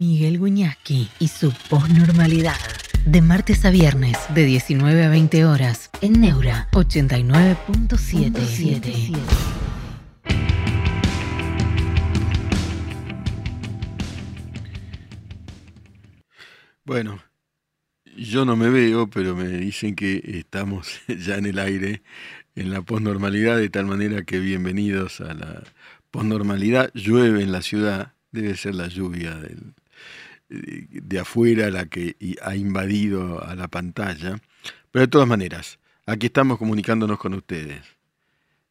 Miguel Guñasqui y su posnormalidad. De martes a viernes, de 19 a 20 horas, en Neura 89.77. Bueno, yo no me veo, pero me dicen que estamos ya en el aire, en la posnormalidad, de tal manera que bienvenidos a la posnormalidad. Llueve en la ciudad, debe ser la lluvia del, de afuera la que ha invadido a la pantalla. Pero de todas maneras, aquí estamos comunicándonos con ustedes.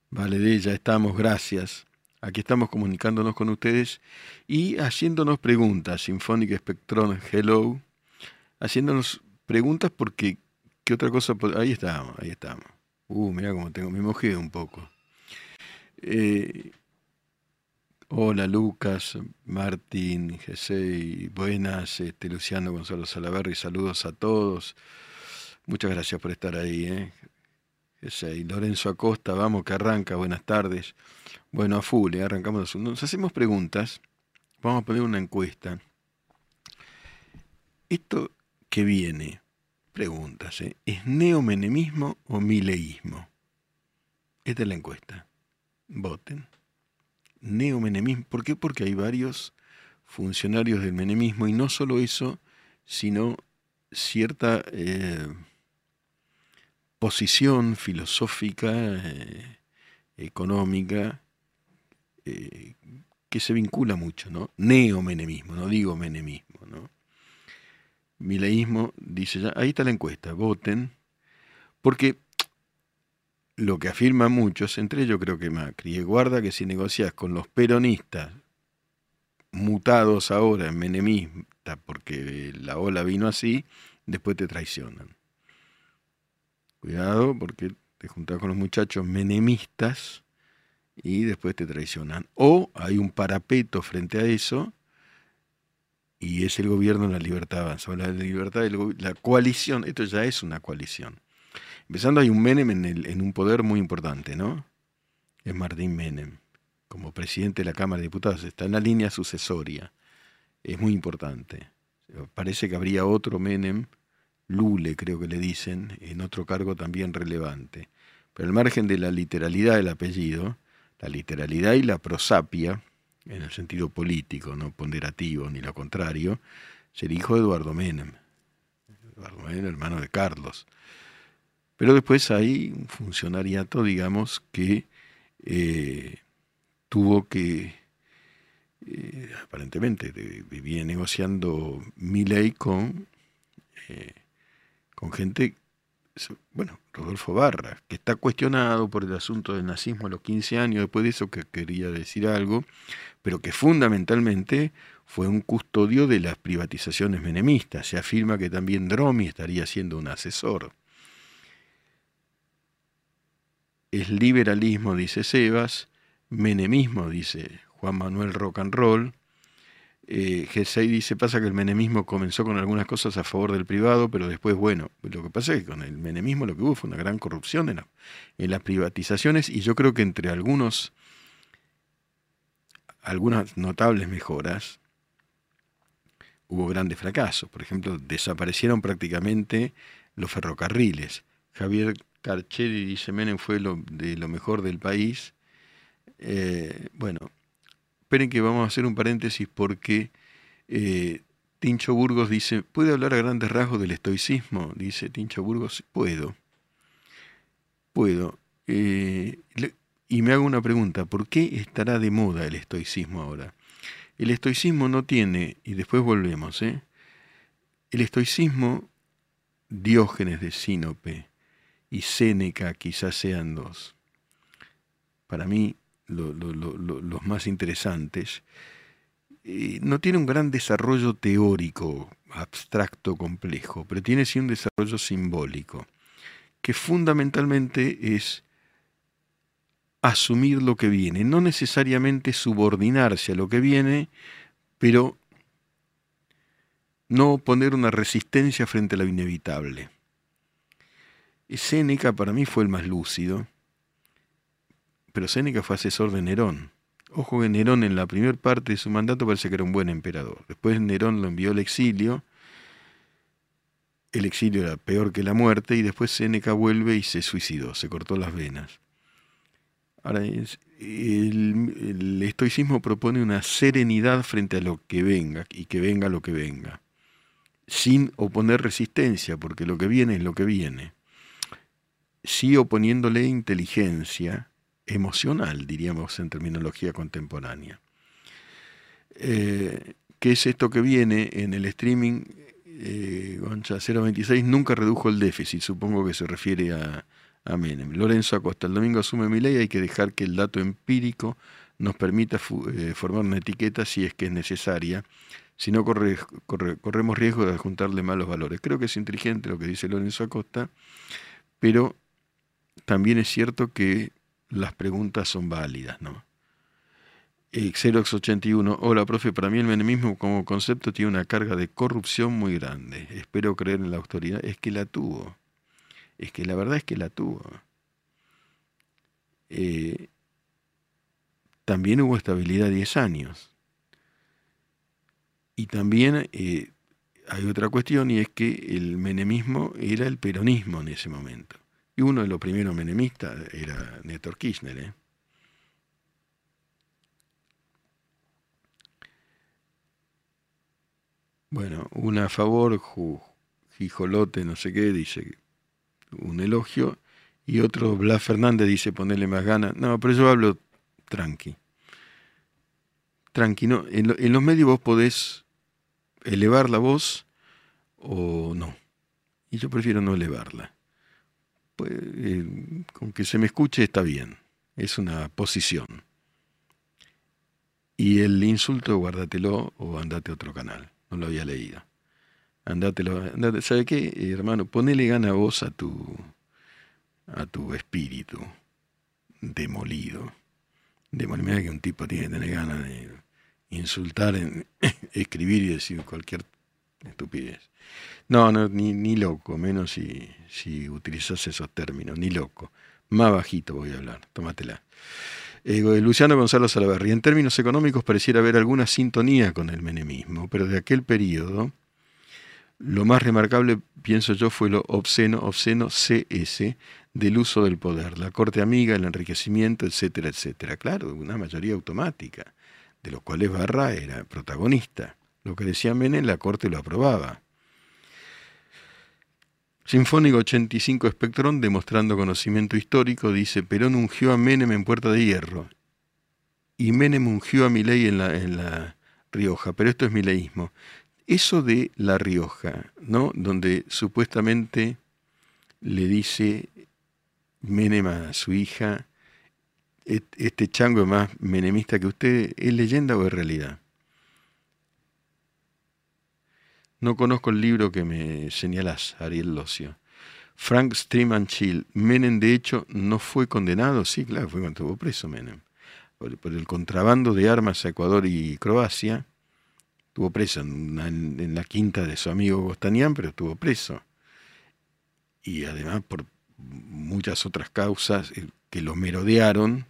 Vale, de ella estamos, gracias. Aquí estamos comunicándonos con ustedes y haciéndonos preguntas. Sinfónica Spectron, hello. Haciéndonos preguntas porque, ¿qué otra cosa? Ahí estamos, ahí estamos. Uh, mira cómo tengo, me mojé un poco. Eh, Hola Lucas, Martín, Jesei, buenas, este, Luciano Gonzalo Salaverri, saludos a todos. Muchas gracias por estar ahí. ¿eh? Lorenzo Acosta, vamos que arranca, buenas tardes. Bueno, a full, ¿eh? arrancamos. Nos hacemos preguntas, vamos a poner una encuesta. Esto que viene, preguntas, ¿eh? ¿es neomenemismo o mileísmo? Esta es la encuesta. Voten neomenemismo. ¿Por qué? Porque hay varios funcionarios del menemismo y no solo eso, sino cierta eh, posición filosófica, eh, económica, eh, que se vincula mucho, ¿no? Neomenemismo, no digo menemismo, ¿no? Mileísmo dice ya, ahí está la encuesta, voten, porque lo que afirman muchos, entre ellos creo que Macri, guarda que si negocias con los peronistas, mutados ahora en menemistas, porque la ola vino así, después te traicionan. Cuidado, porque te juntas con los muchachos menemistas y después te traicionan. O hay un parapeto frente a eso y es el gobierno en la libertad avanza. La libertad, la coalición, esto ya es una coalición Empezando hay un Menem en, el, un poder muy importante, ¿no? Es Martín Menem, como presidente de la Cámara de Diputados, está en la línea sucesoria. Es muy importante. Parece que habría otro Menem, Lule creo que le dicen, en otro cargo también relevante. Pero al margen de la literalidad del apellido, la literalidad y la prosapia, en el sentido político, no ponderativo ni lo contrario, sería hijo de Eduardo Menem. Eduardo Menem, hermano de Carlos. Pero después hay un funcionariato, digamos, que eh, tuvo que, eh, aparentemente, vivía negociando mi ley con, eh, con gente, bueno, Rodolfo Barra, que está cuestionado por el asunto del nazismo a los 15 años, después de eso que quería decir algo, pero que fundamentalmente fue un custodio de las privatizaciones menemistas. Se afirma que también Dromi estaría siendo un asesor es liberalismo, dice Sebas, menemismo, dice Juan Manuel Rock and Roll. Eh, G6 dice, pasa que el menemismo comenzó con algunas cosas a favor del privado, pero después, bueno, lo que pasa es que con el menemismo lo que hubo fue una gran corrupción en, en las privatizaciones y yo creo que entre algunos, algunas notables mejoras, hubo grandes fracasos. Por ejemplo, desaparecieron prácticamente los ferrocarriles. Javier Carcheri dice Menem fue lo, de lo mejor del país. Eh, bueno, esperen que vamos a hacer un paréntesis porque eh, Tincho Burgos dice, ¿puede hablar a grandes rasgos del estoicismo? Dice Tincho Burgos, puedo. Puedo. Eh, y me hago una pregunta, ¿por qué estará de moda el estoicismo ahora? El estoicismo no tiene, y después volvemos, ¿eh? El estoicismo, Diógenes de Sinope, y Séneca quizás sean dos. Para mí, los más interesantes. Eh, no tiene un gran desarrollo teórico, abstracto, complejo, pero tiene sí un desarrollo simbólico, que fundamentalmente es asumir lo que viene, no necesariamente subordinarse a lo que viene, pero no poner una resistencia frente a lo inevitable. Séneca para mí fue el más lúcido, pero Séneca fue asesor de Nerón Ojo que Nerón en la primera parte de su mandato parece que era un buen emperador. Después Nerón lo envió al exilio. El exilio era peor que la muerte y después Séneca vuelve y se suicidó, se cortó las venas. Ahora, el, el estoicismo propone una serenidad frente a lo que venga y que venga lo que venga, sin oponer resistencia, porque lo que viene es lo que viene. Sí oponiéndole inteligencia, emocional, diríamos en terminología contemporánea. Eh, ¿Qué es esto que viene en el streaming? Eh, Goncha 026 nunca redujo el déficit, supongo que se refiere a, a Menem. Lorenzo Acosta, el domingo asume mi ley, hay que dejar que el dato empírico nos permita eh, formar una etiqueta si es que es necesaria, si no corre, corremos riesgo de adjuntarle malos valores. Creo que es inteligente lo que dice Lorenzo Acosta, pero también es cierto que las preguntas son válidas, ¿no? Xerox81, hola profe, para mí el menemismo como concepto tiene una carga de corrupción muy grande. Espero creer en la autoridad. Es que la tuvo. Es que la verdad es que la tuvo. Eh, también hubo estabilidad 10 años. Y también eh, hay otra cuestión y es que el menemismo era el peronismo en ese momento. Y uno de los primeros menemistas era Néstor Kirchner. ¿eh? Bueno, una a favor, Jijolote, no sé qué, dice un elogio, y otro, Blas Fernández, dice ponerle más ganas. No, pero yo hablo tranqui. Tranqui. En, en los medios vos podés elevar la voz o no. Y yo prefiero no elevarla pues, con que se me escuche está bien, es una posición. Y el insulto, guárdatelo o andate a otro canal, no lo había leído. Andátelo, andate, ¿sabe qué, hermano? Ponele gana voz a tu, a tu espíritu demolido. Demolido, que un tipo tiene que tener ganas de insultar, en, escribir y decir cualquier estupidez. No, no, ni, ni loco, menos si, si utilizas esos términos, ni loco. Más bajito voy a hablar, tómatela. Luciano Gonzalo Salaverri, en términos económicos pareciera haber alguna sintonía con el menemismo, pero de aquel periodo, lo más remarcable, pienso yo, fue lo obsceno, obsceno CS del uso del poder, la corte amiga, el enriquecimiento, etcétera, etcétera. Claro, una mayoría automática, de los cuales Barra era protagonista. Lo que decía Menem, la corte lo aprobaba. Sinfónico 85 Espectrón, demostrando conocimiento histórico, dice, Perón ungió a Menem en Puerta de Hierro y Menem ungió a Milei en la, en la Rioja, pero esto es mileísmo. Eso de La Rioja, ¿no? Donde supuestamente le dice Menem a su hija, este chango es más menemista que usted, ¿es leyenda o es realidad? No conozco el libro que me señalas, Ariel Locio. Frank Stream. Menem, de hecho, no fue condenado. Sí, claro, fue cuando estuvo preso Menem. Por, el contrabando de armas a Ecuador y Croacia. Estuvo preso en, la quinta de su amigo Gostanián, pero estuvo preso. Y además por muchas otras causas eh, que lo merodearon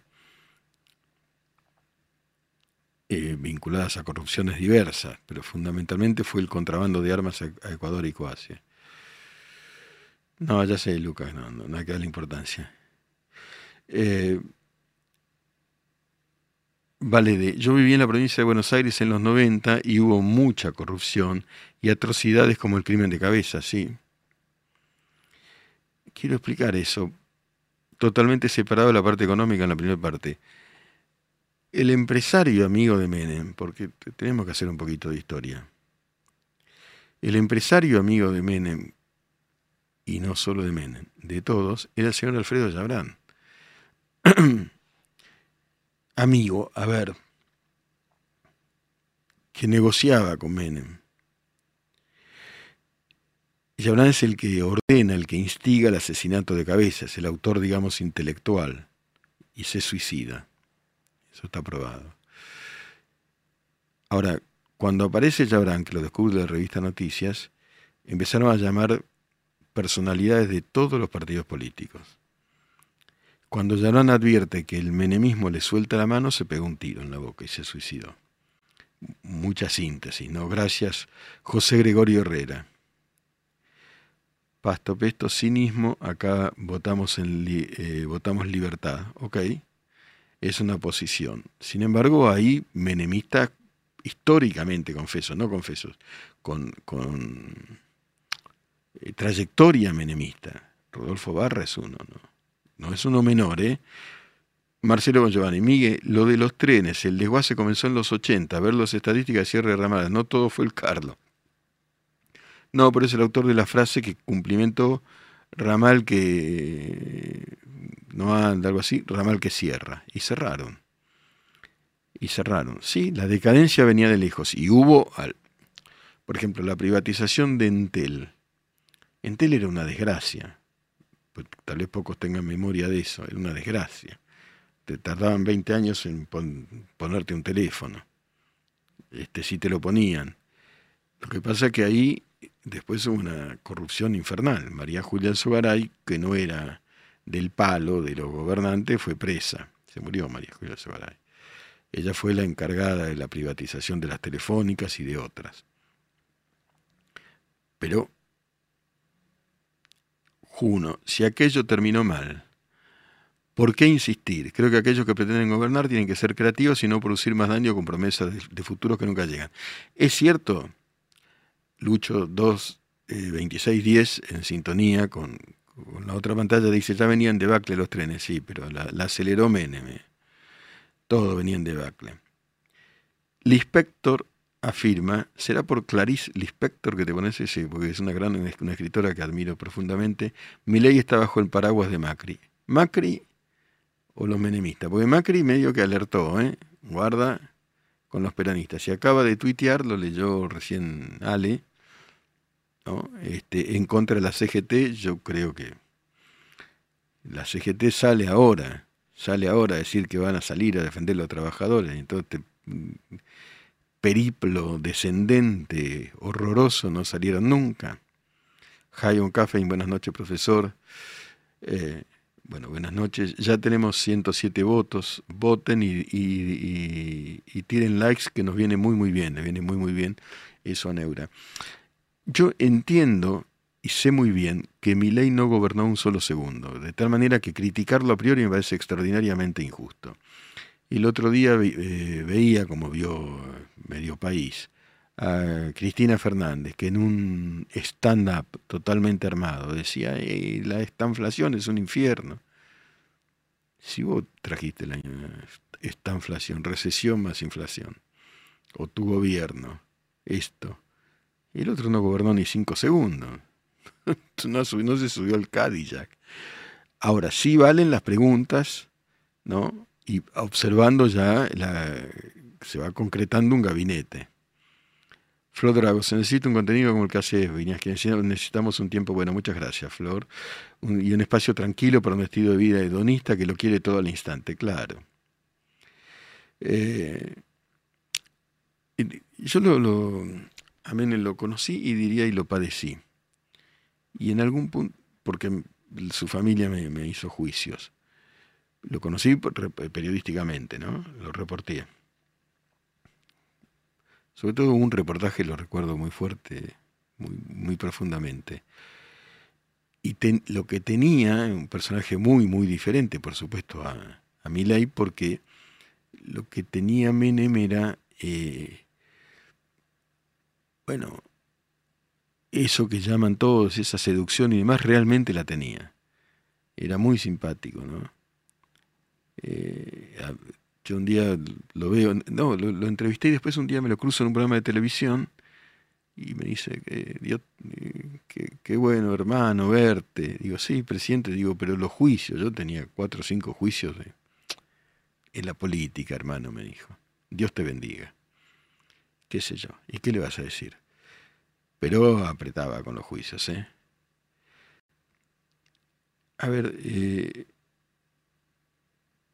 eh, vinculadas a corrupciones diversas, pero fundamentalmente fue el contrabando de armas a, Ecuador y Croacia. No, ya sé, Lucas, no, no, no hay que darle importancia. Eh, vale, de, yo viví en la provincia de Buenos Aires en los 90 y hubo mucha corrupción y atrocidades como el crimen de cabeza, sí. Quiero explicar eso, totalmente separado de la parte económica en la primera parte el empresario amigo de Menem, porque tenemos que hacer un poquito de historia. El empresario amigo de Menem, y no solo de Menem, de todos, era el señor Alfredo Yabrán. amigo, a ver, que negociaba con Menem. Yabrán es el que ordena, el que instiga el asesinato de cabezas, el autor, digamos, intelectual, y se suicida. Eso está probado. Ahora, cuando aparece Jabran, que lo descubre de la revista Noticias, empezaron a llamar personalidades de todos los partidos políticos. Cuando Yarán advierte que el menemismo le suelta la mano, se pegó un tiro en la boca y se suicidó. Mucha síntesis, ¿no? Gracias, José Gregorio Herrera. Pasto Pesto, cinismo, acá votamos, en eh, votamos libertad. Ok, es una posición. Sin embargo, hay menemistas históricamente confesos, no confesos, con, con eh, trayectoria menemista. Rodolfo Barra es uno, ¿no? No es uno menor, ¿eh? Marcelo Giovanni, Miguel, lo de los trenes, el desguace comenzó en los 80, ver las estadísticas de cierre de ramadas, no todo fue el Carlos. No, pero es el autor de la frase que cumplimentó ramal que no anda, algo así, ramal que cierra. Y cerraron. Y cerraron. Sí, la decadencia venía de lejos. Y hubo, al, por ejemplo, la privatización de Entel. Entel era una desgracia. Pues, tal vez pocos tengan memoria de eso. Era una desgracia. Te tardaban 20 años en ponerte un teléfono. Este, si te lo ponían. Lo que pasa es que ahí Después hubo una corrupción infernal. María Julia Sogaray, que no era del palo de los gobernantes, fue presa. Se murió María Julia Sogaray. Ella fue la encargada de la privatización de las telefónicas y de otras. Pero, Juno, si aquello terminó mal, ¿por qué insistir? Creo que aquellos que pretenden gobernar tienen que ser creativos y no producir más daño con promesas de, de futuros que nunca llegan. Es cierto Lucho 2, 26, 10 en sintonía con, la otra pantalla, dice, ya venían de Bacle los trenes, sí, pero la, aceleró Menem. Todo venía en debacle. Lispector afirma, será por Clarice Lispector que te pones ese, porque es una gran una escritora que admiro profundamente, mi ley está bajo el paraguas de Macri. Macri o los menemistas, porque Macri medio que alertó, ¿eh? guarda con los peronistas. Si acaba de tuitear, lo leyó recién Ale, este, en contra de la CGT, yo creo que la CGT sale ahora, sale ahora a decir que van a salir a defender a los trabajadores, entonces este periplo descendente, horroroso, no salieron nunca. Hayon Café, buenas noches, profesor. Eh, bueno, buenas noches. Ya tenemos 107 votos. Voten y, y, tiren likes, que nos viene muy, muy bien. Le viene muy, muy bien eso a Neura. Yo entiendo y sé muy bien que mi ley no gobernó un solo segundo, de tal manera que criticarlo a priori me parece extraordinariamente injusto. Y el otro día eh, veía, como vio medio país, a Cristina Fernández, que en un stand-up totalmente armado decía, la, esta inflación es un infierno. Si vos trajiste la esta inflación, recesión más inflación, o tu gobierno, esto, y el otro no gobernó ni cinco segundos. no, no se subió al Cadillac. Ahora sí valen las preguntas, ¿no? Y observando ya se va concretando un gabinete. Flor Drago, se necesita un contenido como el que hace Viñas, que necesitamos un tiempo, bueno, muchas gracias, Flor, y un espacio tranquilo para un estilo de vida hedonista que lo quiere todo al instante, claro. Eh, yo lo, Amén lo conocí y diría y lo padecí. Y en algún punto, porque su familia me, hizo juicios. Lo conocí periodísticamente, ¿no? Lo reporté. Sobre todo un reportaje lo recuerdo muy fuerte, muy, muy profundamente. Y lo que tenía, un personaje muy, muy diferente, por supuesto, a, a Milay, porque lo que tenía Menem era eh, bueno, eso que llaman todos, esa seducción y demás, realmente la tenía. Era muy simpático, ¿no? Eh, yo un día lo veo, no, lo, entrevisté y después un día me lo cruzo en un programa de televisión y me dice, Dios, qué bueno hermano verte. Digo, sí, presidente, digo, pero los juicios, yo tenía cuatro o cinco juicios en la política, hermano, me dijo. Dios te bendiga qué sé yo. ¿Y qué le vas a decir? Pero apretaba con los juicios, ¿eh? A ver, eh,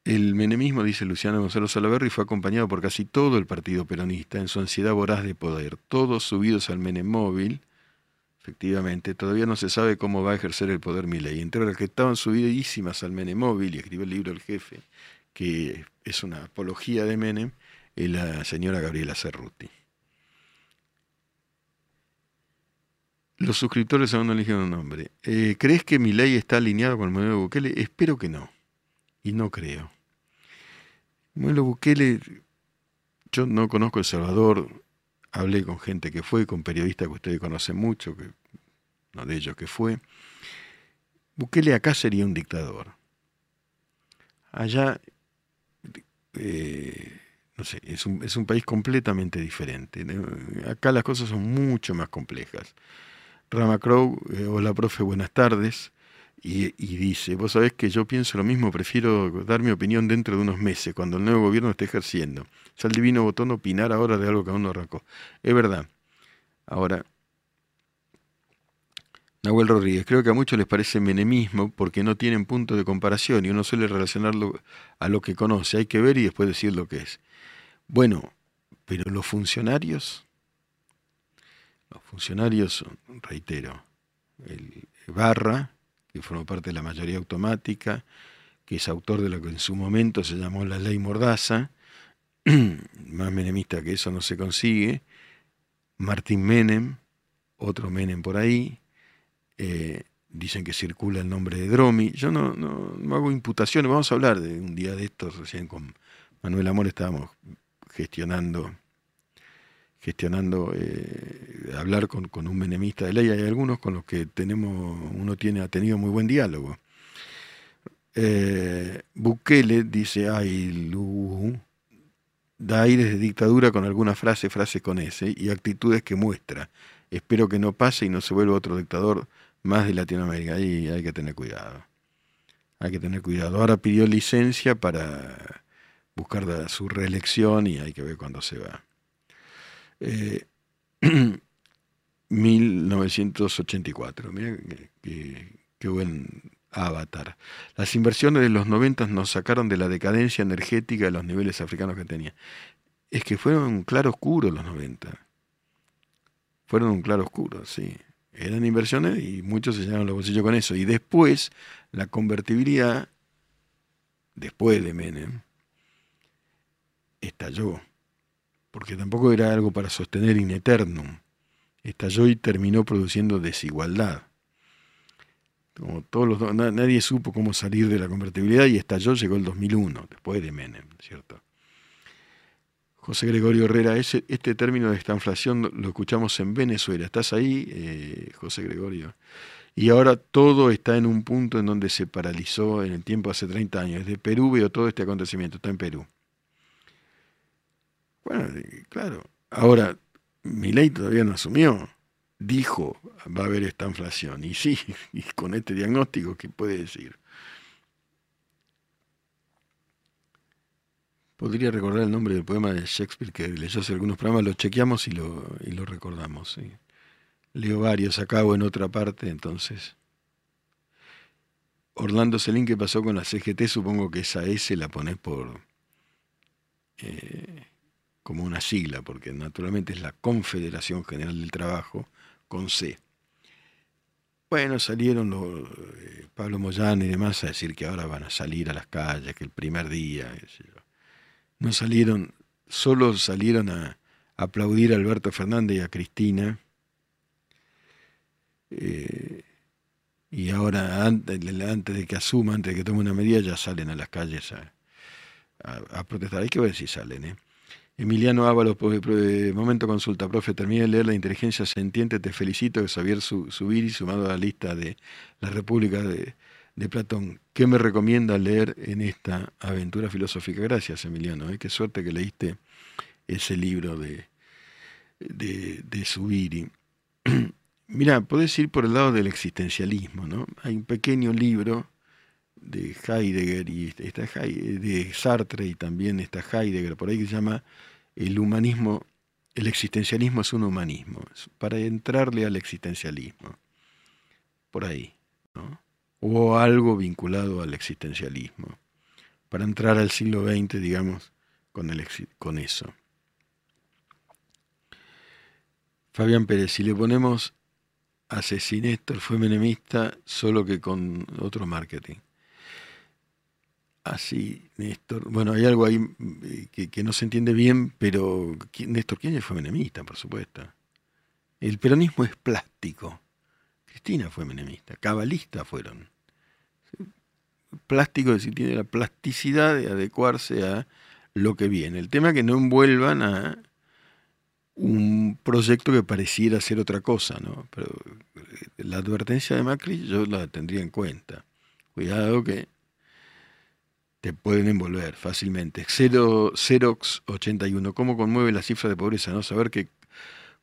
el menemismo, dice Luciano Gonzalo Salaverri, fue acompañado por casi todo el partido peronista en su ansiedad voraz de poder, todos subidos al menemóvil, efectivamente, todavía no se sabe cómo va a ejercer el poder Milei. Entre las que estaban subidísimas al Menem móvil y escribió el libro El Jefe, que es una apología de Menem, es la señora Gabriela Cerruti. Los suscriptores aún no eligieron un nombre. Eh, ¿Crees que mi ley está alineado con el modelo de Bukele? Espero que no. Y no creo. El modelo Bukele, yo no conozco El Salvador, hablé con gente que fue, con periodistas que ustedes conocen mucho, que, uno de ellos que fue. Bukele acá sería un dictador. Allá, eh, no sé, es un, es un país completamente diferente. Acá las cosas son mucho más complejas. Rama Crow, eh, hola profe, buenas tardes. Y, dice, vos sabés que yo pienso lo mismo, prefiero dar mi opinión dentro de unos meses, cuando el nuevo gobierno esté ejerciendo. Ya el divino botón opinar ahora de algo que aún no arrancó. Es verdad. Ahora, Nahuel Rodríguez, creo que a muchos les parece menemismo porque no tienen punto de comparación y uno suele relacionarlo a lo que conoce. Hay que ver y después decir lo que es. Bueno, pero los funcionarios los funcionarios, reitero, el Barra, que formó parte de la mayoría automática, que es autor de lo que en su momento se llamó la ley Mordaza, más menemista que eso no se consigue, Martín Menem, otro Menem por ahí, eh, dicen que circula el nombre de Dromi, yo no, no, no, hago imputaciones, vamos a hablar de un día de estos, recién con Manuel Amor estábamos gestionando gestionando, eh, hablar con, un menemista de ley. Hay algunos con los que tenemos, uno tiene, ha tenido muy buen diálogo. Eh, Bukele dice, ay, Lu, da aires de dictadura con alguna frase, frase con ese, y actitudes que muestra. Espero que no pase y no se vuelva otro dictador más de Latinoamérica. Ahí hay que tener cuidado. Hay que tener cuidado. Ahora pidió licencia para buscar su reelección y hay que ver cuándo se va. 1984. Eh, Mira qué, buen avatar. Las inversiones de los 90 nos sacaron de la decadencia energética de los niveles africanos que tenía. Es que fueron un claro oscuro los 90. Fueron un claro oscuro, sí. Eran inversiones y muchos se llenaron los bolsillos con eso. Y después, la convertibilidad, después de Menem, estalló porque tampoco era algo para sostener in eternum. Estalló y terminó produciendo desigualdad. Como todos los, nadie supo cómo salir de la convertibilidad y estalló, llegó el 2001, después de Menem, ¿cierto? José Gregorio Herrera, ese, este término de esta inflación lo escuchamos en Venezuela. ¿Estás ahí, eh, José Gregorio? Y ahora todo está en un punto en donde se paralizó en el tiempo hace 30 años. Desde Perú veo todo este acontecimiento, está en Perú. Bueno, claro. Ahora, mi ley todavía no asumió. Dijo, va a haber esta inflación. Y sí, y con este diagnóstico, ¿qué puede decir? Podría recordar el nombre del poema de Shakespeare que leyó hace algunos programas, lo chequeamos y lo, y lo recordamos. Leo varios acá o en otra parte, entonces. Orlando Celín, ¿qué pasó con la CGT? Supongo que esa S la pones por... Eh, como una sigla, porque naturalmente es la Confederación General del Trabajo, con C. Bueno, salieron eh, Pablo Moyano y demás a decir que ahora van a salir a las calles, que el primer día, no salieron, solo salieron a, aplaudir a Alberto Fernández y a Cristina. Eh, y ahora, antes, de que asuma, antes de que tome una medida, ya salen a las calles a, a protestar. Hay que ver si salen, ¿eh? Emiliano Ábalos, momento consulta, profe, terminé de leer La inteligencia sentiente, te felicito de Xavier Subiri, sumado a la lista de la República de, Platón. ¿Qué me recomienda leer en esta aventura filosófica? Gracias, Emiliano, ¿eh? qué suerte que leíste ese libro de, de, de Subiri. Mira, podés ir por el lado del existencialismo, ¿no? Hay un pequeño libro de Heidegger y está de Sartre y también está Heidegger por ahí que se llama el humanismo, el existencialismo es un humanismo, para entrarle al existencialismo, por ahí, ¿no? o algo vinculado al existencialismo, para entrar al siglo XX, digamos, con, el, con eso. Fabián Pérez, si le ponemos Néstor, fue menemista, solo que con otro marketing. Así, Néstor. Bueno, hay algo ahí eh, que, no se entiende bien, pero Néstor Kirchner fue menemista, por supuesto. El peronismo es plástico. Cristina fue menemista, cabalistas fueron. Plástico es decir, tiene la plasticidad de adecuarse a lo que viene. El tema es que no envuelvan a un proyecto que pareciera ser otra cosa, ¿no? Pero eh, la advertencia de Macri yo la tendría en cuenta. Cuidado que te pueden envolver fácilmente. Xerox 81, ¿cómo conmueve la cifra de pobreza? ¿No? Saber que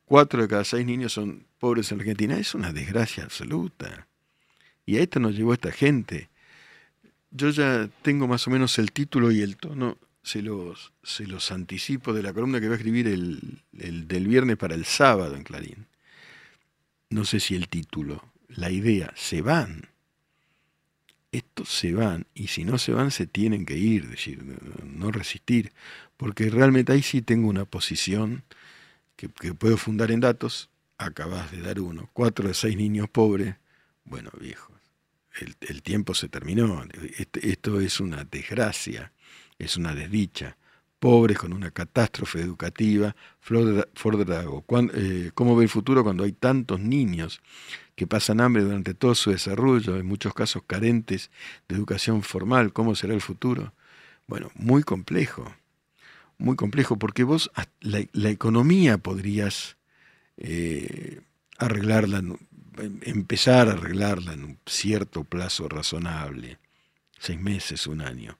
cuatro de cada seis niños son pobres en Argentina es una desgracia absoluta. Y a esto nos llevó esta gente. Yo ya tengo más o menos el título y el tono se los, se los anticipo de la columna que va a escribir el, del viernes para el sábado en Clarín. No sé si el título, la idea, se van. Estos se van, y si no se van, se tienen que ir, decir, no resistir, porque realmente ahí sí tengo una posición que, puedo fundar en datos. Acabas de dar uno, cuatro de seis niños pobres. Bueno, viejos, el, tiempo se terminó. Este, esto es una desgracia es una desdicha. Pobres con una catástrofe educativa. Flor Drago, eh, ¿cómo ve el futuro cuando hay tantos niños que pasan hambre durante todo su desarrollo, en muchos casos carentes de educación formal? ¿Cómo será el futuro? Bueno, muy complejo, muy complejo, porque vos la, economía podrías eh, arreglarla, em, empezar a arreglarla en un cierto plazo razonable, seis meses, un año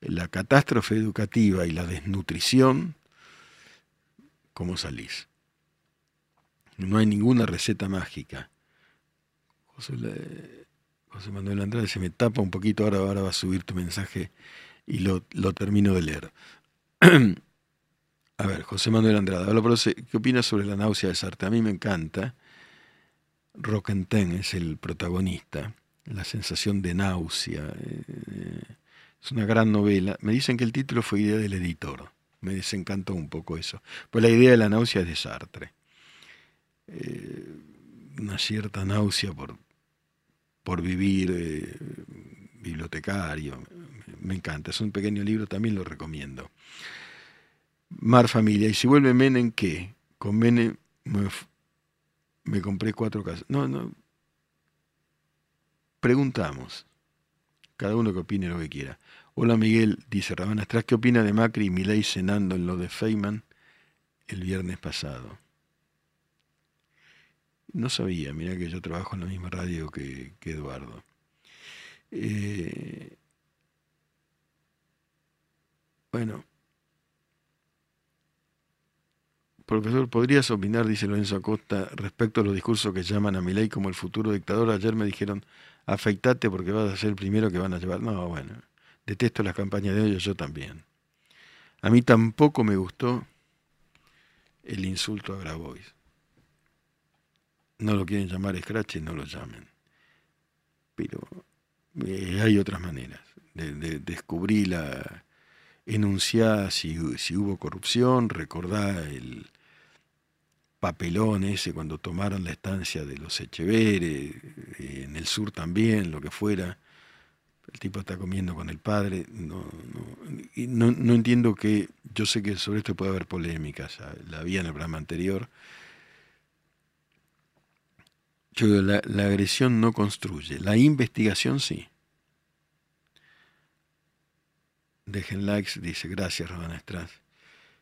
la catástrofe educativa y la desnutrición, ¿cómo salís? No hay ninguna receta mágica. José, Manuel Andrade se me tapa un poquito, ahora, ahora va a subir tu mensaje y lo, termino de leer. a ver, José Manuel Andrade, ¿qué opinas sobre la náusea de Sartre? A mí me encanta. Roquenten es el protagonista, la sensación de náusea. Eh, es una gran novela. Me dicen que el título fue idea del editor. Me desencantó un poco eso. Pues la idea de la náusea es de Sartre. Eh, una cierta náusea por, por vivir eh, bibliotecario. Me encanta. Es un pequeño libro, también lo recomiendo. Mar Familia. ¿Y si vuelve Menem qué? Con Menem me, compré cuatro casas. No, no. Preguntamos. Cada uno que opine lo que quiera. Hola Miguel, dice Rabana Estras, ¿qué opina de Macri y Milei cenando en lo de Feynman el viernes pasado? No sabía, mira que yo trabajo en la misma radio que, Eduardo. Eh, bueno, profesor, ¿podrías opinar, dice Lorenzo Acosta, respecto a los discursos que llaman a Milei como el futuro dictador? Ayer me dijeron, afeitate porque vas a ser el primero que van a llevar. No, bueno, detesto las campañas de ellos, yo también. A mí tampoco me gustó el insulto a Grabois. No lo quieren llamar Scratch, no lo llamen. Pero eh, hay otras maneras de, descubrir la enunciar si, si hubo corrupción, recordar el, papelón ese cuando tomaron la estancia de los Echeveres, eh, en el sur también, lo que fuera. El tipo está comiendo con el padre. No, no, no, entiendo que. Yo sé que sobre esto puede haber polémicas, la había en el programa anterior. Yo la, la agresión no construye, la investigación sí. Dejen likes, dice, gracias, Rodana Estras.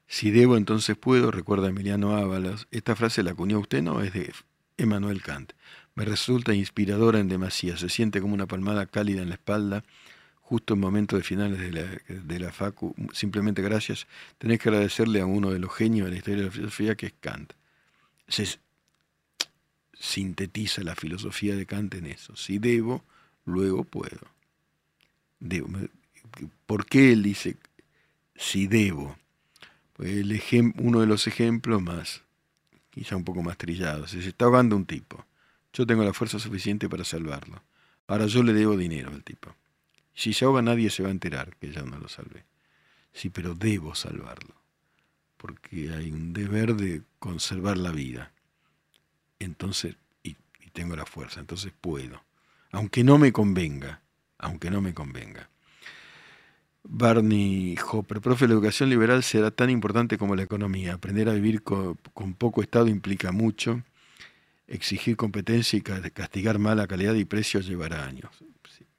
Si debo, entonces puedo, recuerda Emiliano Ábalos. Esta frase la acuñó usted, no, es de Emmanuel Kant. Me resulta inspiradora en demasía. Se siente como una palmada cálida en la espalda, justo en momentos de finales de la, de la Facu. Simplemente gracias. Tenés que agradecerle a uno de los genios de la historia de la filosofía, que es Kant. Se sintetiza la filosofía de Kant en eso. Si debo, luego puedo. Debo. ¿Por qué él dice si debo? el uno de los ejemplos más, quizá un poco más trillados, se está ahogando un tipo. Yo tengo la fuerza suficiente para salvarlo. Ahora yo le debo dinero al tipo. Si se ahoga nadie se va a enterar que ya no lo salvé. Sí, pero debo salvarlo. Porque hay un deber de conservar la vida. Entonces, y, tengo la fuerza, entonces puedo. Aunque no me convenga, aunque no me convenga. Barney Hopper, profe, la educación liberal será tan importante como la economía. Aprender a vivir con, poco Estado implica mucho. Exigir competencia y castigar mala calidad y precios llevará años.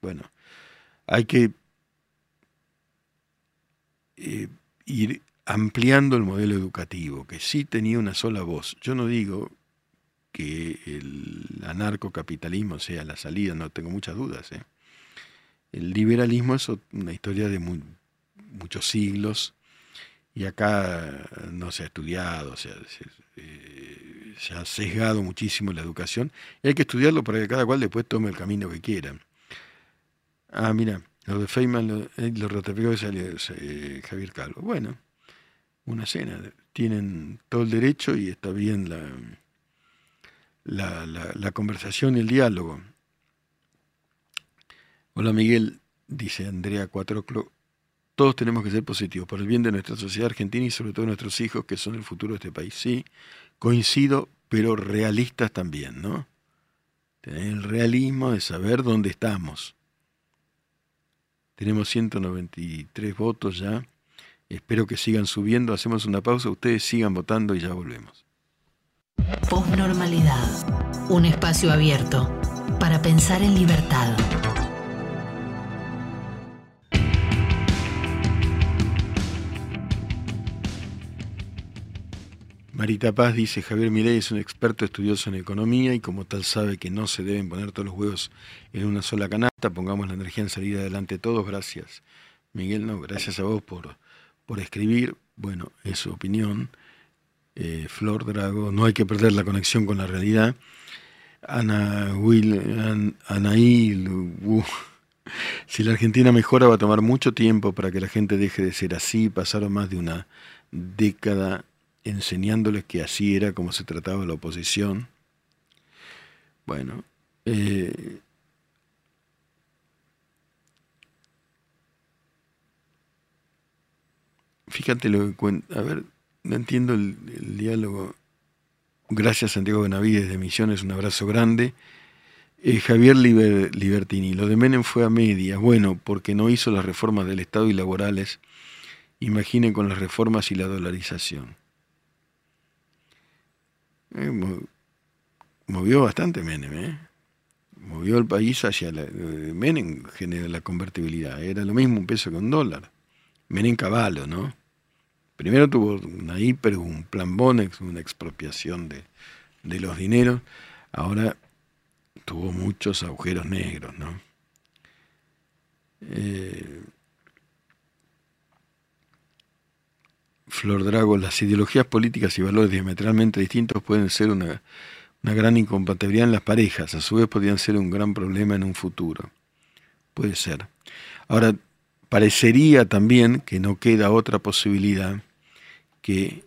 bueno, hay que eh, ir ampliando el modelo educativo, que sí tenía una sola voz. Yo no digo que el anarcocapitalismo sea la salida, no tengo muchas dudas. ¿eh? El liberalismo es una historia de muchos siglos y acá no se ha estudiado, se, eh, ha sesgado muchísimo la educación hay que estudiarlo para que cada cual después tome el camino que quiera. Ah, mira, lo de Feynman lo, eh, lo ratificó eh, Javier Calvo. Bueno, una cena, tienen todo el derecho y está bien la, la, la, la conversación el diálogo. Hola Miguel, dice Andrea Cuatroclo. Todos tenemos que ser positivos por el bien de nuestra sociedad argentina y sobre todo nuestros hijos que son el futuro de este país. Sí, coincido, pero realistas también, ¿no? Tener el realismo de saber dónde estamos. Tenemos 193 votos ya. Espero que sigan subiendo. Hacemos una pausa. Ustedes sigan votando y ya volvemos. Postnormalidad. Un espacio abierto para pensar en libertad. Marita Paz dice, Javier Milei es un experto estudioso en economía y como tal sabe que no se deben poner todos los huevos en una sola canasta, pongamos la energía en salir adelante todos, gracias. Miguel, no, gracias a vos por, por escribir, bueno, es su opinión. Eh, Flor Drago, no hay que perder la conexión con la realidad. Ana Will, Anaí, uh, si la Argentina mejora va a tomar mucho tiempo para que la gente deje de ser así, pasaron más de una década enseñándoles que así era como se trataba la oposición. Bueno, eh, fíjate lo que cuenta. A ver, no entiendo el, diálogo. Gracias Santiago Benavides de Misiones, un abrazo grande. Eh, Javier Libertini, lo de Menem fue a media, bueno, porque no hizo las reformas del Estado y laborales. Imaginen con las reformas y la dolarización. Eh, movió bastante Menem, ¿eh? Movió el país hacia la... Menem genera la convertibilidad, era lo mismo un peso que un dólar. Menem caballo, ¿no? Primero tuvo una hiper, un plan Bonex, una expropiación de, de los dineros, ahora tuvo muchos agujeros negros, ¿no? Eh, Flor Drago, las ideologías políticas y valores diametralmente distintos pueden ser una, gran incompatibilidad en las parejas, a su vez podrían ser un gran problema en un futuro. Puede ser. Ahora, parecería también que no queda otra posibilidad que,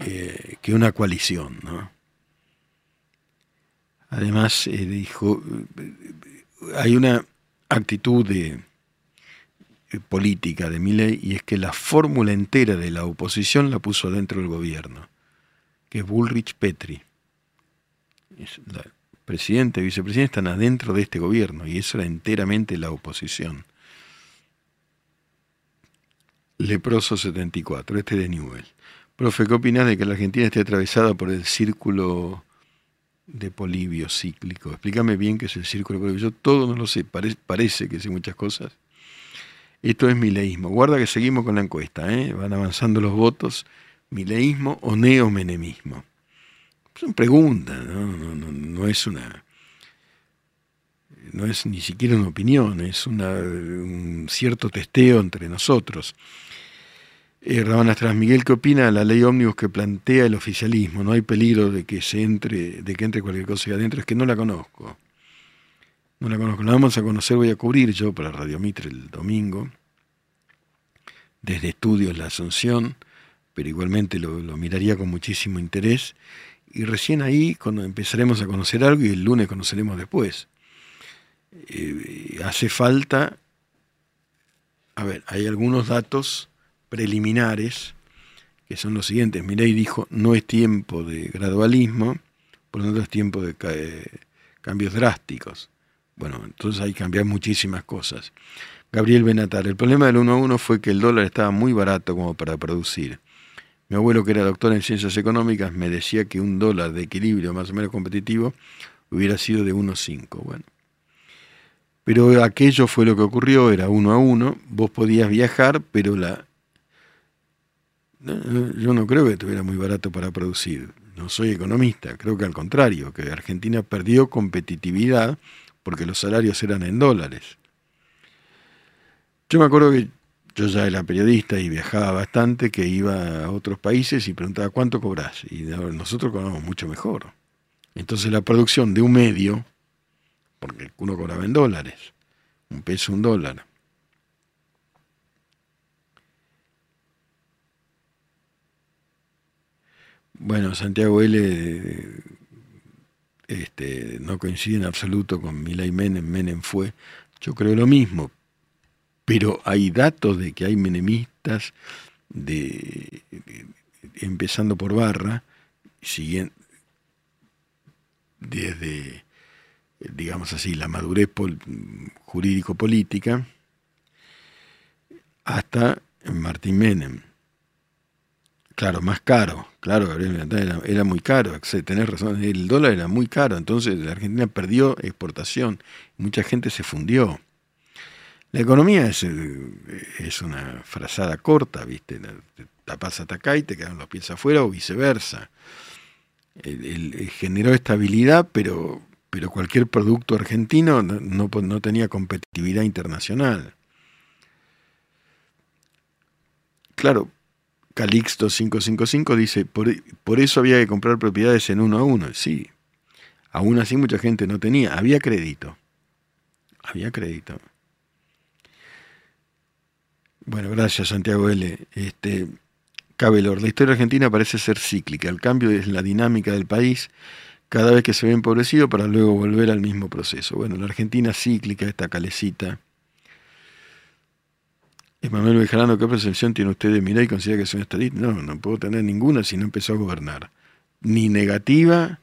eh, que una coalición. Además, eh, dijo, hay una actitud de, eh, política de Milley y es que la fórmula entera de la oposición la puso dentro del gobierno, que es Bullrich Petri. la presidente y vicepresidente están adentro de este gobierno y eso era enteramente la oposición. Leproso 74, este de Newell. Profe, ¿qué opinas de que la Argentina esté atravesada por el círculo de polibio cíclico? Explícame bien qué es el círculo de polibio. Yo todo no lo sé, parece que sé muchas cosas esto es mileísmo. Guarda que seguimos con la encuesta, ¿eh? van avanzando los votos. ¿Mileísmo o neomenemismo? Son preguntas, ¿no? No, es una. No es ni siquiera una opinión, es un cierto testeo entre nosotros. Eh, Astras, Miguel, ¿qué opina de la ley ómnibus que plantea el oficialismo? No hay peligro de que se entre, de que entre cualquier cosa ahí adentro, es que no la conozco. No la conozco, la vamos a conocer, voy a cubrir yo para Radio Mitre el domingo, desde Estudios La Asunción, pero igualmente lo, miraría con muchísimo interés. Y recién ahí cuando empezaremos a conocer algo y el lunes conoceremos después. Eh, hace falta, a ver, hay algunos datos preliminares que son los siguientes. Mirei dijo, no es tiempo de gradualismo, por lo tanto es tiempo de cambios drásticos. Bueno, entonces hay que cambiar muchísimas cosas. Gabriel Benatar, el problema del 1 a 1 fue que el dólar estaba muy barato como para producir. Mi abuelo, que era doctor en ciencias económicas, me decía que un dólar de equilibrio más o menos competitivo hubiera sido de 1,5. Bueno. Pero aquello fue lo que ocurrió, era uno a uno, vos podías viajar, pero la... Yo no creo que estuviera muy barato para producir, no soy economista, creo que al contrario, que Argentina perdió competitividad porque los salarios eran en dólares. Yo me acuerdo que yo ya era periodista y viajaba bastante, que iba a otros países y preguntaba cuánto cobras. Y nosotros cobramos mucho mejor. Entonces la producción de un medio, porque uno cobraba en dólares, un peso, un dólar. Bueno, Santiago L. Este, no coincide en absoluto con Milay Menem, Menem fue, yo creo lo mismo, pero hay datos de que hay menemistas, de, empezando por Barra, siguiendo, desde, digamos así, la madurez jurídico-política, hasta Martín Menem. Claro, más caro, claro, era, era muy caro, tenés razón, el dólar era muy caro, entonces la Argentina perdió exportación, mucha gente se fundió. La economía es, eh, una frazada corta, ¿viste? Tapas hasta acá y te quedan los pies afuera o viceversa. El, generó estabilidad, pero, pero cualquier producto argentino no, tenía competitividad internacional. Claro, Calixto 555 dice, por, por, eso había que comprar propiedades en uno a uno. Sí, aún así mucha gente no tenía, había crédito. Había crédito. Bueno, gracias Santiago L. Este, Cabelor, la historia argentina parece ser cíclica. El cambio es la dinámica del país cada vez que se ve empobrecido para luego volver al mismo proceso. Bueno, la Argentina cíclica, esta calecita. Emanuel Bejarano, ¿qué percepción tiene usted de y ¿Considera que es un estadista? No, no puedo tener ninguna si no empezó a gobernar. Ni negativa,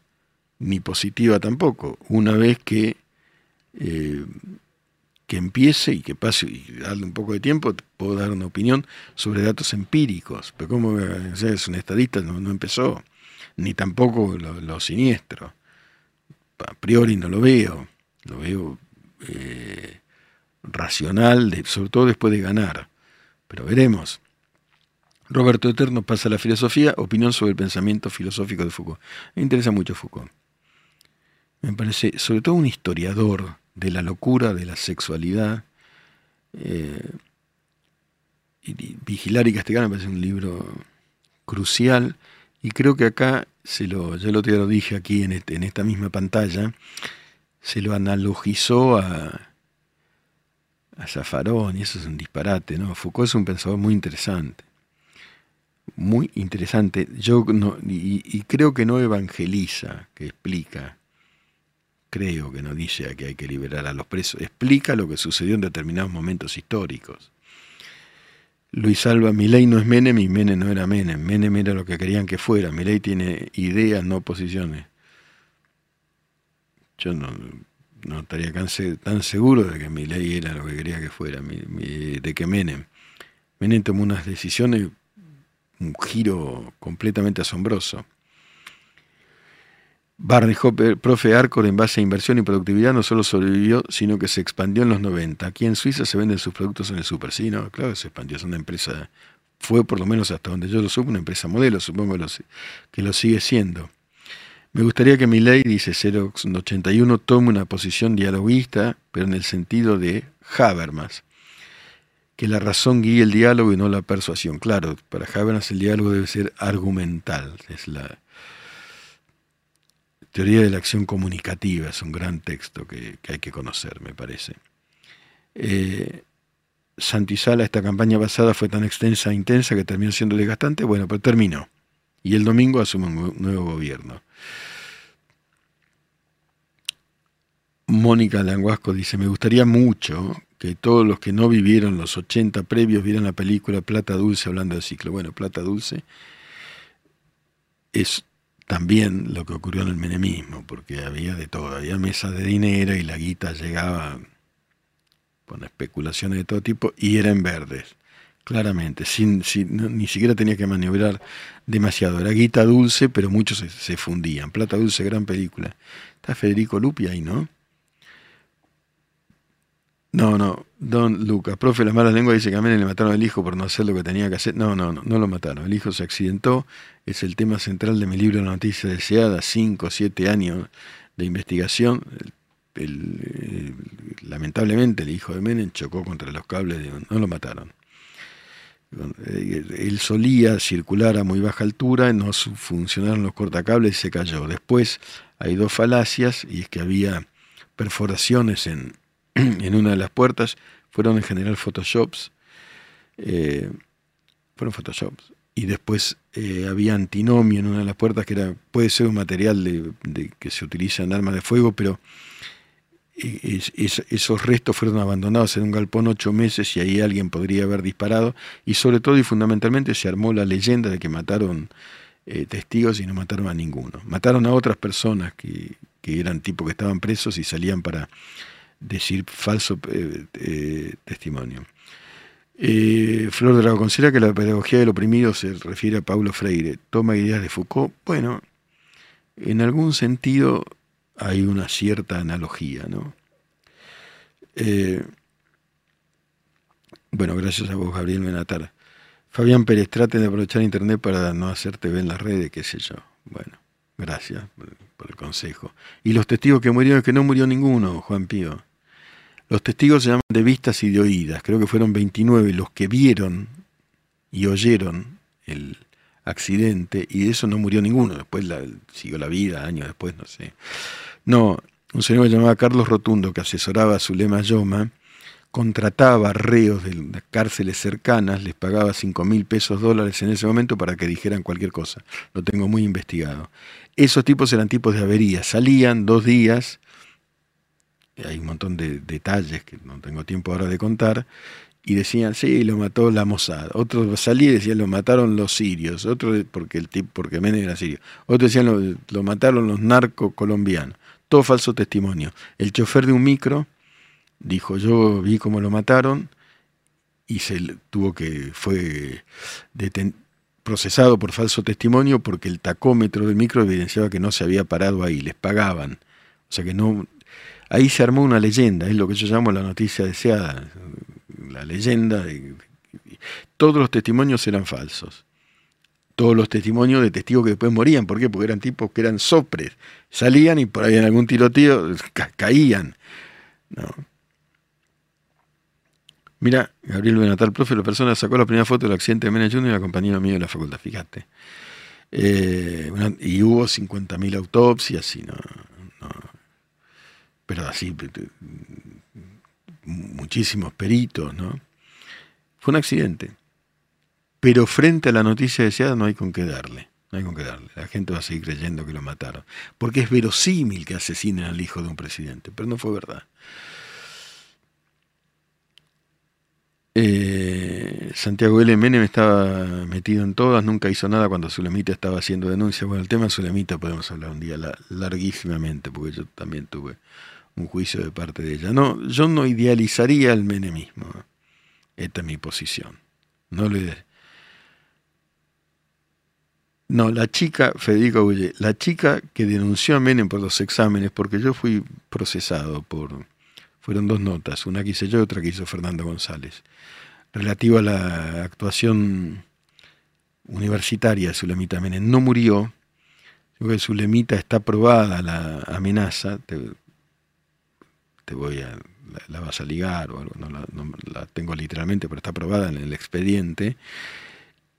ni positiva tampoco. Una vez que eh, que empiece y que pase y darle un poco de tiempo, puedo dar una opinión sobre datos empíricos. Pero como es un estadista, no, empezó, ni tampoco lo, siniestro. A priori no lo veo, lo veo eh, racional, sobre todo después de ganar. Pero veremos. Roberto Eterno pasa a la filosofía, opinión sobre el pensamiento filosófico de Foucault. Me interesa mucho Foucault. Me parece, sobre todo un historiador, de la locura, de la sexualidad. Eh, y, Vigilar y castigar me parece un libro crucial y creo que acá, se lo, yo lo, te lo dije aquí en, este, en esta misma pantalla, se lo analogizó a, a Zafarón y eso es un disparate, ¿no? Foucault es un pensador muy interesante, muy interesante. Yo no, y creo que no evangeliza, que explica creo que no dice que hay que liberar a los presos, explica lo que sucedió en determinados momentos históricos. Luis Alba, mi ley no es Menem y Menem no era Menem. Menem era lo que querían que fuera. Mi ley tiene ideas, no posiciones. Yo no, estaría tan seguro de que mi ley era lo que quería que fuera, de que Menem. Menem tomó unas decisiones, un giro completamente asombroso. Barney Hopper, profe Arcor en base a inversión y productividad, no solo sobrevivió, sino que se expandió en los 90. Aquí en Suiza se venden sus productos en el super, sí, no, claro, se expandió, es una empresa, fue por lo menos hasta donde yo lo supe, una empresa modelo, supongo que lo sigue siendo. Me gustaría que mi ley, dice 081, tome una posición dialoguista, pero en el sentido de Habermas, que la razón guíe el diálogo y no la persuasión. Claro, para Habermas el diálogo debe ser argumental, es la, Teoría de la acción comunicativa es un gran texto que, hay que conocer, me parece. Eh, esta campaña pasada fue tan extensa e intensa que terminó siendo desgastante. Bueno, pero terminó. Y el domingo asume un nuevo gobierno. Mónica Languasco dice, me gustaría mucho que todos los que no vivieron los 80 previos vieran la película Plata Dulce hablando de ciclo. Bueno, Plata Dulce es también lo que ocurrió en el menemismo, porque había de todo, había mesas de dinero y la guita llegaba con especulaciones de todo tipo y era en verdes, claramente, sin, ni siquiera tenía que maniobrar demasiado. Era guita dulce, pero muchos se, fundían. Plata Dulce, gran película. Está Federico Lupi ahí, ¿no? No, no, Don Lucas, profe, la mala lengua dice que a Menem le mataron al hijo por no hacer lo que tenía que hacer. No, no, no, no lo mataron. El hijo se accidentó. Es el tema central de mi libro La noticia deseada, cinco, siete años de investigación. lamentablemente el hijo de Menem chocó contra los cables, de, no lo mataron. Él solía circular a muy baja altura, no funcionaron los cortacables y se cayó. Después hay dos falacias y es que había perforaciones en, en una de las puertas, fueron en general photoshops, eh, fueron photoshops, y después eh, había antinomio en una de las puertas que era, puede ser un material de, que se utiliza en armas de fuego, pero eh, esos restos fueron abandonados en un galpón ocho meses y ahí alguien podría haber disparado, y sobre todo y fundamentalmente se armó la leyenda de que mataron testigos y no mataron a ninguno. Mataron a otras personas que, que eran tipos que estaban presos y salían para decir falso eh, eh, testimonio. Eh, Flor de considera que la pedagogía del oprimido se refiere a Paulo Freire. Toma ideas de Foucault. Bueno, en algún sentido hay una cierta analogía, ¿no? bueno, gracias a vos, Gabriel Benatar. Fabián Pérez, traten de aprovechar Internet para no hacer TV en las redes, qué sé yo. Bueno, gracias por, el consejo. Y los testigos que murieron, es que no murió ninguno, Juan Pío. Los testigos se llaman de vistas y de oídas. Creo que fueron 29 los que vieron y oyeron el accidente y de eso no murió ninguno. Después siguió la vida, años después, no sé. No, un señor llamado Carlos Rotundo que asesoraba a Zulema Yoma contrataba reos de cárceles cercanas, les pagaba 5 mil pesos dólares en ese momento para que dijeran cualquier cosa. Lo tengo muy investigado. Esos tipos eran tipos de avería. Salían dos días, hay un montón de detalles que no tengo tiempo ahora de contar, y decían, sí, lo mató la Mossad. Otros salían y decían, lo mataron los sirios. Otros, porque el tipo, porque Menem era sirio. Otros decían, lo, mataron los narcos colombianos. Todo falso testimonio. El chofer de un micro dijo, yo vi cómo lo mataron y se tuvo que, fue procesado por falso testimonio porque el tacómetro del micro evidenciaba que no se había parado ahí, les pagaban. O sea que no, ahí se armó una leyenda, es lo que yo llamo la noticia deseada, la leyenda. De, todos los testimonios eran falsos. Todos los testimonios de testigos que después morían. ¿Por qué? Porque eran tipos que eran sopres. Salían y por ahí en algún tiroteo caían. Mira, Gabriel Benatal, profe, la persona sacó la primera foto del accidente de Mena Junior y la compañía mío de la facultad, fíjate. Eh, y hubo 50.000 autopsias y no, pero así, muchísimos peritos, ¿no? Fue un accidente. Pero frente a la noticia deseada no hay con qué darle. No hay con qué darle. La gente va a seguir creyendo que lo mataron. Porque es verosímil que asesinen al hijo de un presidente, pero no fue verdad. Eh, Santiago L. Menem estaba metido en todas, nunca hizo nada cuando Zulemita estaba haciendo denuncias. Bueno, el tema de Zulemita podemos hablar un día larguísimamente, porque yo también tuve un juicio de parte de ella. No, yo no idealizaría el menemismo. Esta es mi posición. No le No, la chica, Federico Gulle, la chica que denunció a Menem por los exámenes, porque yo fui procesado por. Fueron dos notas, una que hice yo y otra que hizo Fernando González, relativa a la actuación universitaria de Zulemita Menem. No murió, que Zulemita está aprobada la amenaza, voy a, la, vas a ligar o algo, no la, tengo literalmente, pero está aprobada en el expediente.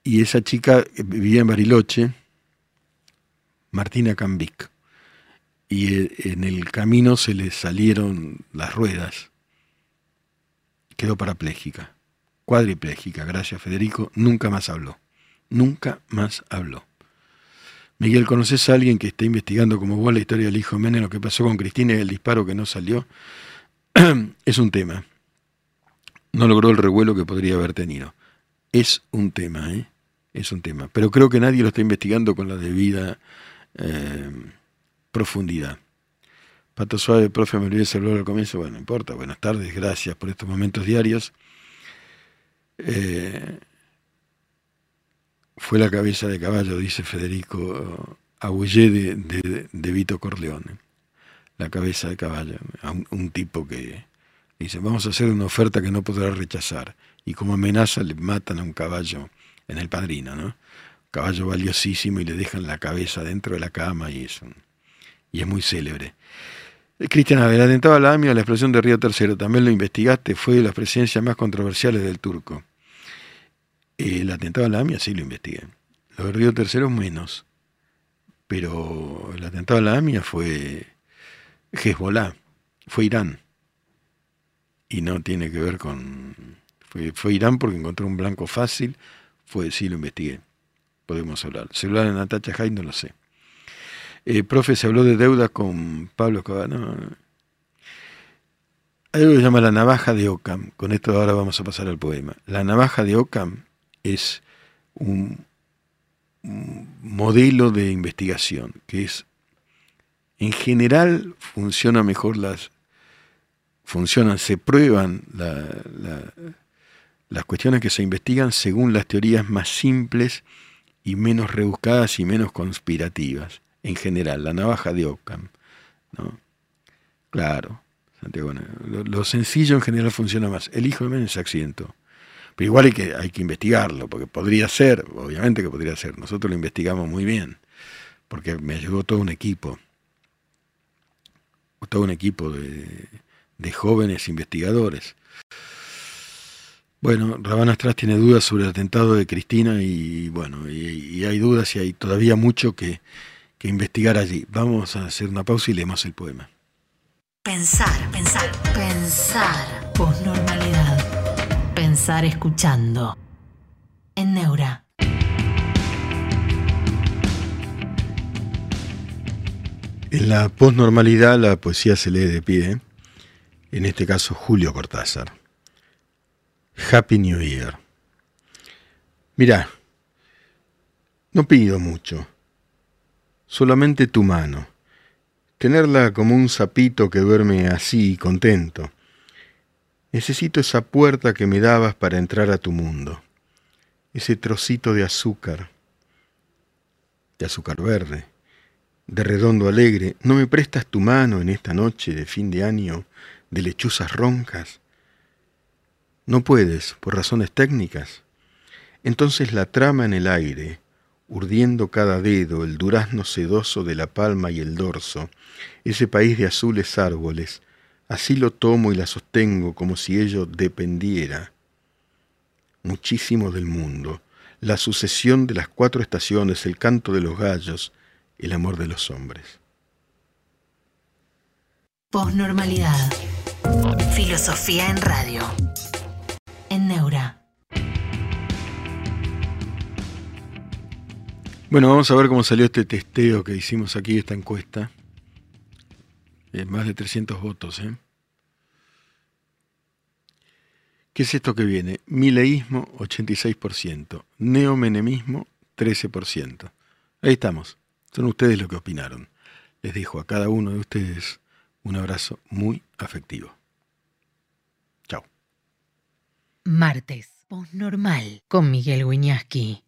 Y esa chica vivía en Bariloche, Martina Cambic. Y eh, en el camino se le salieron las ruedas. Quedó parapléjica, cuadripléjica, gracias Federico, nunca más habló. Nunca más habló. Miguel, ¿conoces a alguien que esté investigando como vos la historia del hijo Menem, lo que pasó con Cristina y el disparo que no salió? es un tema. No logró el revuelo que podría haber tenido. Es un tema, ¿eh? Es un tema. Pero creo que nadie lo está investigando con la debida eh, profundidad. Pato Suave, profe, me olvidé saludar al comienzo. Bueno, no importa. Buenas tardes, gracias por estos momentos diarios. Eh, fue la cabeza de caballo, dice Federico Aguillé de, de, Vito Corleone. La cabeza de caballo. Un, tipo que dice, vamos a hacer una oferta que no podrá rechazar. Y como amenaza le matan a un caballo en el padrino, ¿no? Caballo valiosísimo y le dejan la cabeza dentro de la cama y es, y es muy célebre. Cristian el atentado a la AMIA, la explosión de Río Tercero, también lo investigaste, fue de las presencias más controversiales del turco. El atentado a la AMIA sí lo investigué. Lo de Río Tercero menos. Pero el atentado a la AMIA fue Hezbollah, fue Irán. Y no tiene que ver con... Fue, Irán porque encontró un blanco fácil, fue, sí lo investigué. Podemos hablar. Celular de Natacha Hay no lo sé. Eh, profe, se habló de deuda con Pablo Cabano. Hay algo que se llama la navaja de Ockham. Con esto ahora vamos a pasar al poema. La navaja de Ockham es un, modelo de investigación que es, en general, funciona mejor las, funcionan, se prueban las cuestiones que se investigan según las teorías más simples y menos rebuscadas y menos conspirativas en general, la navaja de Ockham. ¿no? Claro, Santiago, lo, sencillo en general funciona más. El hijo de Menem se accidentó. Pero igual hay que, hay que investigarlo, porque podría ser, obviamente que podría ser. Nosotros lo investigamos muy bien, porque me ayudó todo un equipo, todo un equipo de, de jóvenes investigadores. Bueno, Rabana Astras tiene dudas sobre el atentado de Cristina y bueno, y hay dudas y hay todavía mucho que, que investigar allí. Vamos a hacer una pausa y leemos el poema. Pensar, pensar, pensar. Posnormalidad. Pensar escuchando. En Neura. En la posnormalidad la poesía se lee de pie, en este caso Julio Cortázar. Happy New Year. Mirá, no pido mucho solamente tu mano, tenerla como un sapito que duerme así, contento. Necesito esa puerta que me dabas para entrar a tu mundo, ese trocito de azúcar, de azúcar verde, de redondo alegre. ¿No me prestas tu mano en esta noche de fin de año de lechuzas roncas? No puedes, por razones técnicas. Entonces la trama en el aire, urdiendo cada dedo el durazno sedoso de la palma y el dorso, ese país de azules árboles, así lo tomo y la sostengo como si ello dependiera muchísimo del mundo, la sucesión de las cuatro estaciones, el canto de los gallos, el amor de los hombres. Posnormalidad. Filosofía en radio. En Neura. Bueno, vamos a ver cómo salió este testeo que hicimos aquí, esta encuesta. Eh, más de 300 votos. ¿eh? ¿Qué es esto que viene? Mileísmo, 86%. Neomenemismo, 13%. Ahí estamos. Son ustedes los que opinaron. Les dejo a cada uno de ustedes un abrazo muy afectivo. Chao. Martes, normal con Miguel Wiñaski.